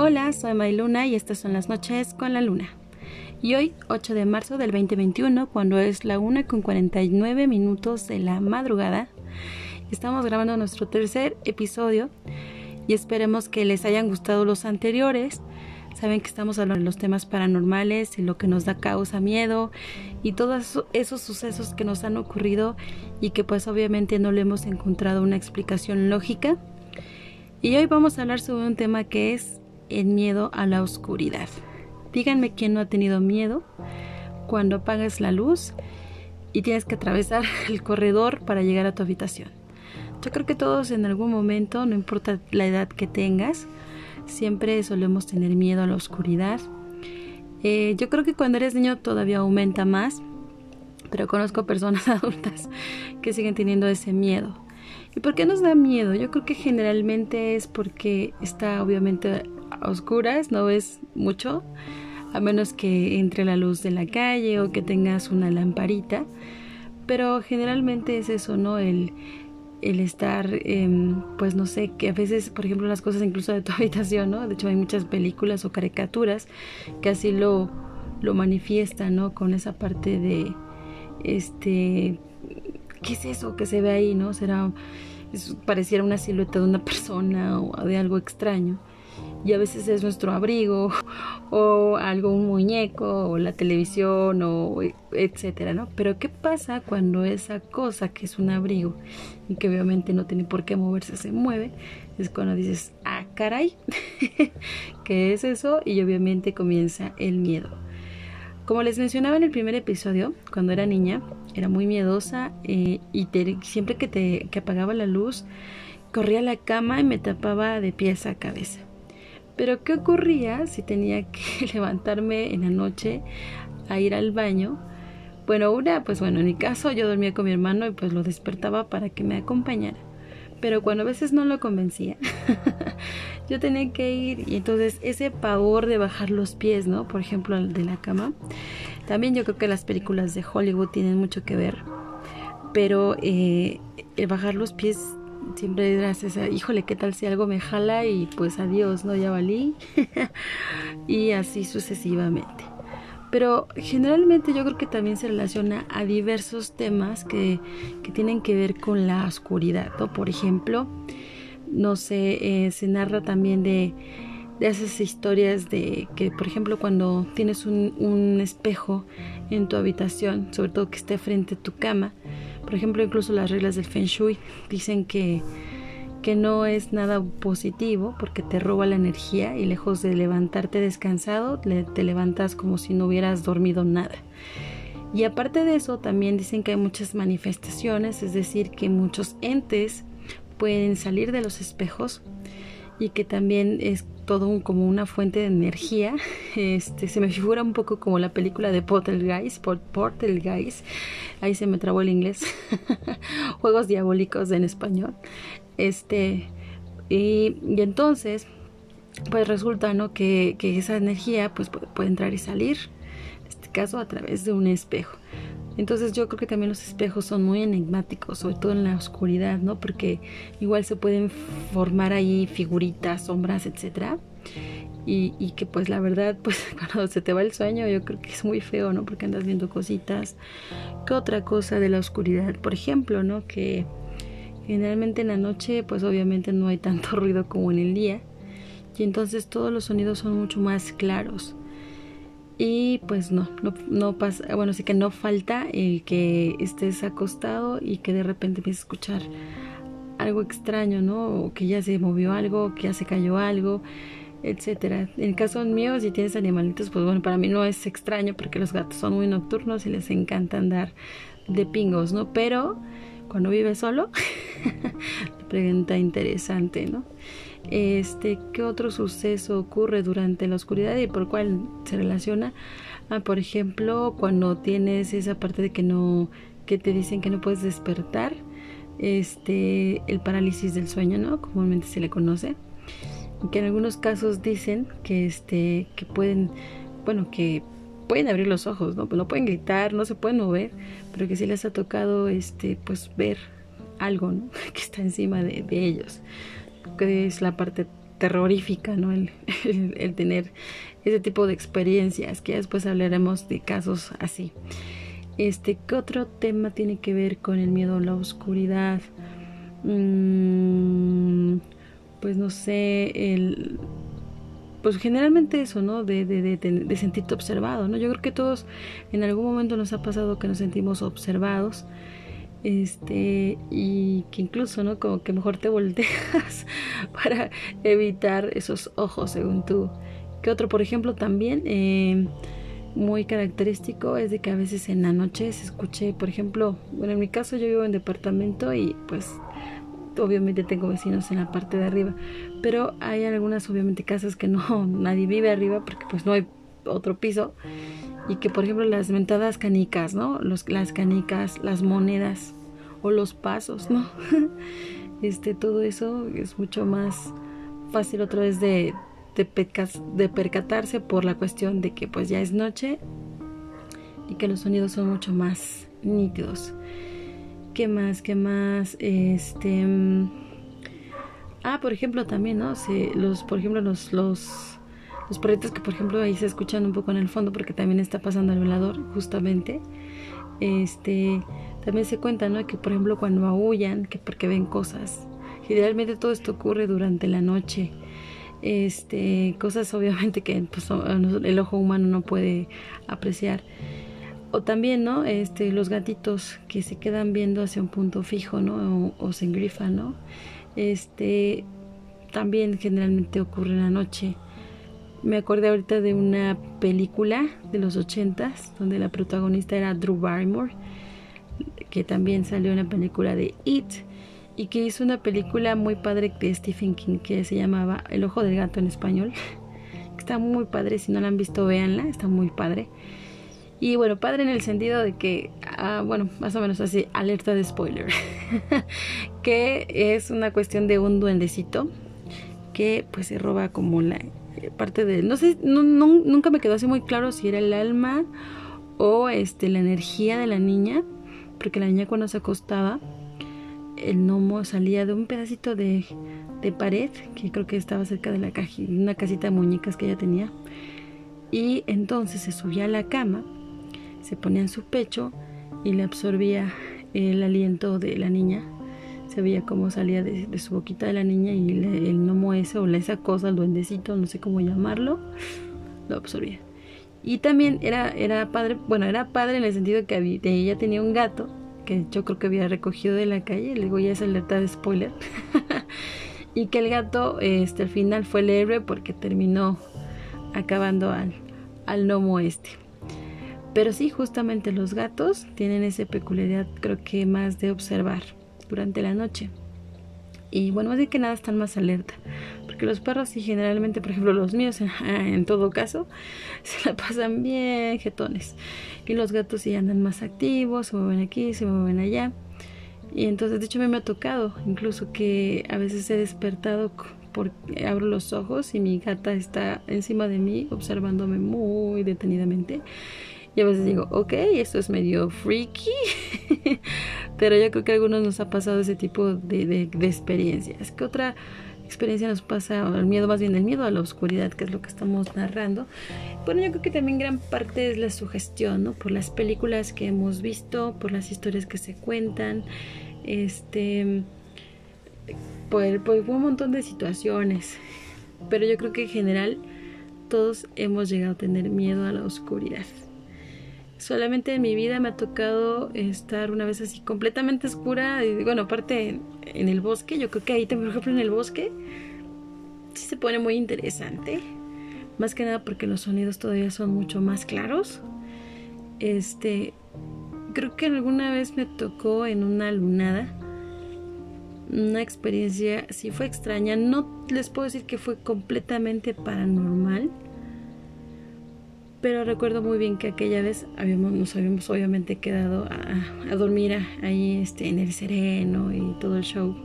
Hola, soy Mayluna y estas son las noches con la luna. Y hoy, 8 de marzo del 2021, cuando es la 1 con 49 minutos de la madrugada, estamos grabando nuestro tercer episodio y esperemos que les hayan gustado los anteriores. Saben que estamos hablando de los temas paranormales y lo que nos da causa miedo y todos esos sucesos que nos han ocurrido y que pues obviamente no le hemos encontrado una explicación lógica. Y hoy vamos a hablar sobre un tema que es el miedo a la oscuridad. Díganme quién no ha tenido miedo cuando apagas la luz y tienes que atravesar el corredor para llegar a tu habitación. Yo creo que todos en algún momento, no importa la edad que tengas, siempre solemos tener miedo a la oscuridad. Eh, yo creo que cuando eres niño todavía aumenta más, pero conozco personas adultas que siguen teniendo ese miedo. ¿Y por qué nos da miedo? Yo creo que generalmente es porque está obviamente oscuras, no ves mucho, a menos que entre la luz de la calle o que tengas una lamparita. Pero generalmente es eso, ¿no? El, el estar, em, pues no sé, que a veces, por ejemplo, las cosas incluso de tu habitación, ¿no? De hecho hay muchas películas o caricaturas que así lo, lo manifiestan, ¿no? Con esa parte de, este, ¿qué es eso que se ve ahí, ¿no? Será, pareciera una silueta de una persona o de algo extraño y a veces es nuestro abrigo o algo, un muñeco o la televisión o etcétera, ¿no? Pero ¿qué pasa cuando esa cosa que es un abrigo y que obviamente no tiene por qué moverse se mueve? Es cuando dices, ah, caray, ¿qué es eso? Y obviamente comienza el miedo. Como les mencionaba en el primer episodio, cuando era niña, era muy miedosa eh, y siempre que, te, que apagaba la luz, corría a la cama y me tapaba de pies a cabeza. Pero ¿qué ocurría si tenía que levantarme en la noche a ir al baño? Bueno, una, pues bueno, en mi caso yo dormía con mi hermano y pues lo despertaba para que me acompañara. Pero cuando a veces no lo convencía, yo tenía que ir y entonces ese pavor de bajar los pies, ¿no? Por ejemplo, de la cama. También yo creo que las películas de Hollywood tienen mucho que ver. Pero eh, el bajar los pies siempre dirás, híjole, ¿qué tal si algo me jala? Y pues adiós, ¿no? Ya valí. y así sucesivamente. Pero generalmente yo creo que también se relaciona a diversos temas que, que tienen que ver con la oscuridad. Por ejemplo, no sé, eh, se narra también de, de esas historias de que, por ejemplo, cuando tienes un, espejo en tu habitación, sobre todo que esté frente a tu cama, por ejemplo, incluso las reglas del Feng Shui dicen que, que no es nada positivo porque te roba la energía y lejos de levantarte descansado, te levantas como si no hubieras dormido nada. Y aparte de eso, también dicen que hay muchas manifestaciones, es decir, que muchos entes pueden salir de los espejos y que también es todo como una fuente de energía. Este, se me figura un poco como la película de Portal Portal Guys. Ahí se me trabó el inglés. Juegos diabólicos en español. Este, y, entonces, pues resulta, ¿no? Que, que esa energía pues puede entrar y salir. En este caso, a través de un espejo. Entonces yo creo que también los espejos son muy enigmáticos, sobre todo en la oscuridad, ¿no? Porque igual se pueden formar ahí figuritas, sombras, etcétera. Y, que pues la verdad, pues cuando se te va el sueño yo creo que es muy feo, ¿no? Porque andas viendo cositas. ¿Qué otra cosa de la oscuridad? Por ejemplo, ¿no? Que generalmente en la noche pues obviamente no hay tanto ruido como en el día. Y entonces todos los sonidos son mucho más claros. Y pues no, no, pasa, bueno, sí que no falta el que estés acostado y que de repente empieces a escuchar algo extraño, ¿no? O que ya se movió algo, que ya se cayó algo, etcétera. En el caso mío, si tienes animalitos, pues bueno, para mí no es extraño porque los gatos son muy nocturnos y les encanta andar de pingos, ¿no? Pero cuando vives solo, pregunta interesante, ¿no? Este, ¿qué otro suceso ocurre durante la oscuridad y por cuál se relaciona? Ah, por ejemplo, cuando tienes esa parte de que no, que te dicen que no puedes despertar, este, el parálisis del sueño, ¿no? Comúnmente se le conoce. Que en algunos casos dicen que este, que pueden, bueno, que pueden abrir los ojos, ¿no? No pueden gritar, no se pueden mover, pero que sí les ha tocado, este, pues ver algo, ¿no? Que está encima de, de ellos que es la parte terrorífica, ¿no? El, tener ese tipo de experiencias, que después hablaremos de casos así. Este, ¿qué otro tema tiene que ver con el miedo a la oscuridad? Mm, pues no sé, el pues generalmente eso, ¿no? De, de, sentirte observado, ¿no? Yo creo que todos en algún momento nos ha pasado que nos sentimos observados, este, y que incluso, ¿no? Como que mejor te volteas para evitar esos ojos, según tú. Que otro, por ejemplo, también eh, muy característico es de que a veces en la noche se escuche, por ejemplo, bueno, en mi caso yo vivo en departamento y pues obviamente tengo vecinos en la parte de arriba, pero hay algunas obviamente casas que no nadie vive arriba porque pues no hay otro piso y que por ejemplo las mentadas canicas, ¿no? Los, las canicas, las monedas o los pasos, ¿no? este todo eso es mucho más fácil otra vez de de, percatarse por la cuestión de que pues ya es noche y que los sonidos son mucho más nítidos. ¿Qué más? ¿Qué más? Este. Mm, ah, por ejemplo, también, ¿no? Se, los, por ejemplo, los, los, los perritos que, por ejemplo, ahí se escuchan un poco en el fondo porque también está pasando el velador, justamente. Este. También se cuenta, ¿no? Que, por ejemplo, cuando aullan, que porque ven cosas. Generalmente todo esto ocurre durante la noche. Este, cosas obviamente que pues, el ojo humano no puede apreciar o también, ¿no? Este, los gatitos que se quedan viendo hacia un punto fijo, ¿no? O, se engrifan, ¿no? Este, también generalmente ocurre en la noche. Me acordé ahorita de una película de los ochentas donde la protagonista era Drew Barrymore, que también salió en la película de It y que hizo una película muy padre de Stephen King que se llamaba El ojo del gato en español. Está muy padre, si no la han visto, véanla, está muy padre. Y bueno, padre en el sentido de que, ah, bueno, más o menos así, alerta de spoiler, que es una cuestión de un duendecito que pues se roba como la parte de, no sé, nunca me quedó así muy claro si era el alma o este, la energía de la niña, porque la niña cuando se acostaba, el gnomo salía de un pedacito de, de pared, que creo que estaba cerca de la una casita de muñecas que ella tenía, y entonces se subía a la cama se ponía en su pecho y le absorbía el aliento de la niña. Se veía cómo salía de, su boquita de la niña y el gnomo ese o esa cosa, el duendecito, no sé cómo llamarlo, lo absorbía. Y también era, era padre, bueno, era padre en el sentido que había, ella tenía un gato que yo creo que había recogido de la calle, le digo ya es alerta de spoiler, y que el gato este, al final fue el héroe porque terminó acabando al, al gnomo este. Pero sí, justamente los gatos tienen esa peculiaridad, creo que más de observar durante la noche. Y bueno, más de que nada están más alerta. Porque los perros sí generalmente, por ejemplo los míos, en todo caso, se la pasan bien jetones. Y los gatos sí andan más activos, se mueven aquí, se mueven allá. Y entonces, de hecho, me ha tocado incluso que a veces he despertado porque abro los ojos y mi gata está encima de mí observándome muy detenidamente y a veces digo, ok, esto es medio freaky, pero yo creo que a algunos nos ha pasado ese tipo de, de, experiencias. ¿Qué otra experiencia nos pasa? El miedo, más bien el miedo a la oscuridad, que es lo que estamos narrando. Bueno, yo creo que también gran parte es la sugestión, ¿no? Por las películas que hemos visto, por las historias que se cuentan, este, por, por un montón de situaciones. Pero yo creo que en general todos hemos llegado a tener miedo a la oscuridad. Solamente en mi vida me ha tocado estar una vez así completamente oscura. Y bueno, aparte en, el bosque, yo creo que ahí por ejemplo, en el bosque, sí se pone muy interesante. Más que nada porque los sonidos todavía son mucho más claros. Este, creo que alguna vez me tocó en una lunada. Una experiencia, sí fue extraña. No les puedo decir que fue completamente paranormal pero recuerdo muy bien que aquella vez habíamos, nos habíamos obviamente quedado a, dormir ahí este, en el sereno y todo el show.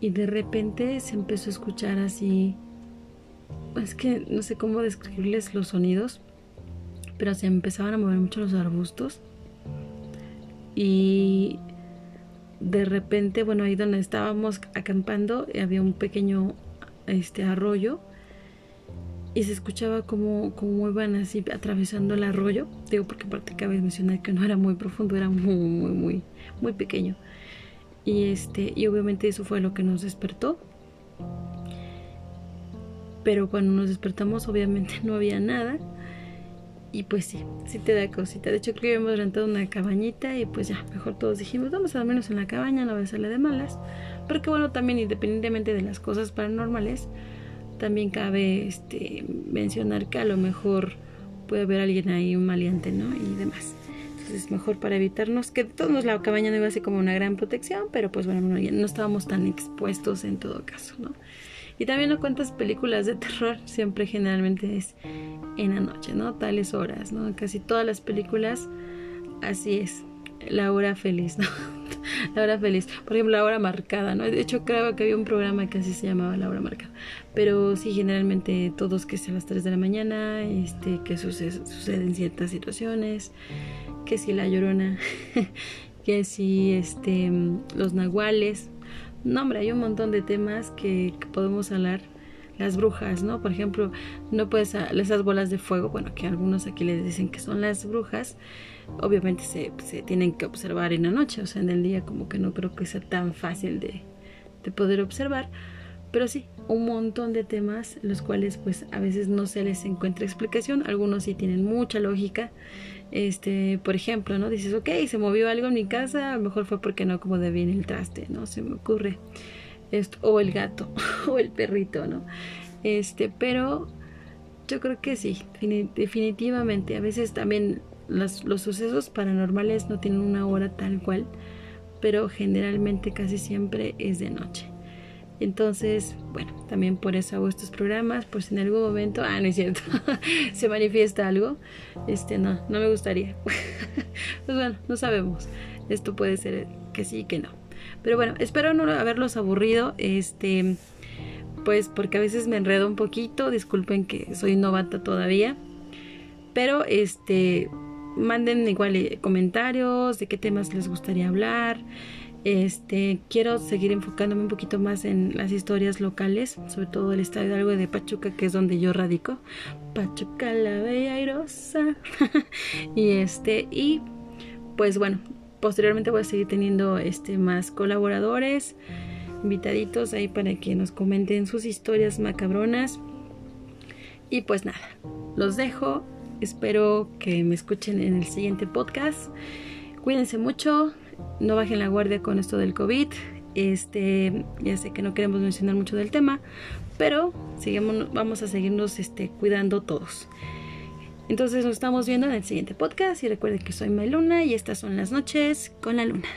Y de repente se empezó a escuchar así, es que no sé cómo describirles los sonidos, pero se empezaban a mover mucho los arbustos. Y de repente, bueno, ahí donde estábamos acampando había un pequeño este arroyo y se escuchaba como, como iban así atravesando el arroyo. Digo, porque aparte cabe mencionar que no era muy profundo, era muy, muy, muy, muy pequeño. Y este, y obviamente eso fue lo que nos despertó. Pero cuando nos despertamos, obviamente no había nada. Y pues sí, sí te da cosita. De hecho, creo que habíamos rentado una cabañita y pues ya, mejor todos dijimos, vamos a dormirnos en la cabaña, no va a salir de malas. Pero que bueno, también independientemente de las cosas paranormales, también cabe este, mencionar que a lo mejor puede haber alguien ahí, un maleante, ¿no? Y demás. Entonces, mejor para evitarnos que todos la cabaña no iba a ser como una gran protección, pero pues bueno, no, no estábamos tan expuestos en todo caso, ¿no? Y también no cuántas películas de terror siempre generalmente es en la noche, ¿no? Tales horas, ¿no? Casi todas las películas así es la hora feliz, ¿no? la hora feliz. Por ejemplo, la hora marcada, ¿no? De hecho, creo que había un programa que así se llamaba la hora marcada. Pero sí, generalmente todos que sean las 3 de la mañana, este, que suceden ciertas situaciones, que si la llorona, que si este, los nahuales. No, hombre, hay un montón de temas que podemos hablar las brujas, ¿no? Por ejemplo, no puedes esas bolas de fuego, bueno, que algunos aquí les dicen que son las brujas, obviamente se, se, tienen que observar en la noche, o sea, en el día como que no creo que sea tan fácil de, de poder observar, pero sí, un montón de temas los cuales pues a veces no se les encuentra explicación, algunos sí tienen mucha lógica, este, por ejemplo, ¿no? Dices, ok, se movió algo en mi casa, a lo mejor fue porque no como bien el traste, ¿no? Se me ocurre o el gato, o el perrito, ¿no? Este, pero yo creo que sí, definitivamente, a veces también los, sucesos paranormales no tienen una hora tal cual, pero generalmente casi siempre es de noche. Entonces, bueno, también por eso hago estos programas, por si en algún momento, ah, no es cierto, se manifiesta algo, este, no, no me gustaría. pues bueno, no sabemos. Esto puede ser que sí, que no. Pero bueno, espero no haberlos aburrido, este, pues porque a veces me enredo un poquito, disculpen que soy novata todavía, pero este, manden igual eh, comentarios de qué temas les gustaría hablar. Este, quiero seguir enfocándome un poquito más en las historias locales, sobre todo el estado de algo de Pachuca, que es donde yo radico. Pachuca la bella airosa. y este, y pues bueno, posteriormente voy a seguir teniendo este más colaboradores, invitaditos ahí para que nos comenten sus historias macabronas. Y pues nada, los dejo Espero que me escuchen en el siguiente podcast. Cuídense mucho, no bajen la guardia con esto del COVID. Este, ya sé que no queremos mencionar mucho del tema, pero vamos a seguirnos este, cuidando todos. Entonces nos estamos viendo en el siguiente podcast y recuerden que soy Meluna y estas son las noches con la luna.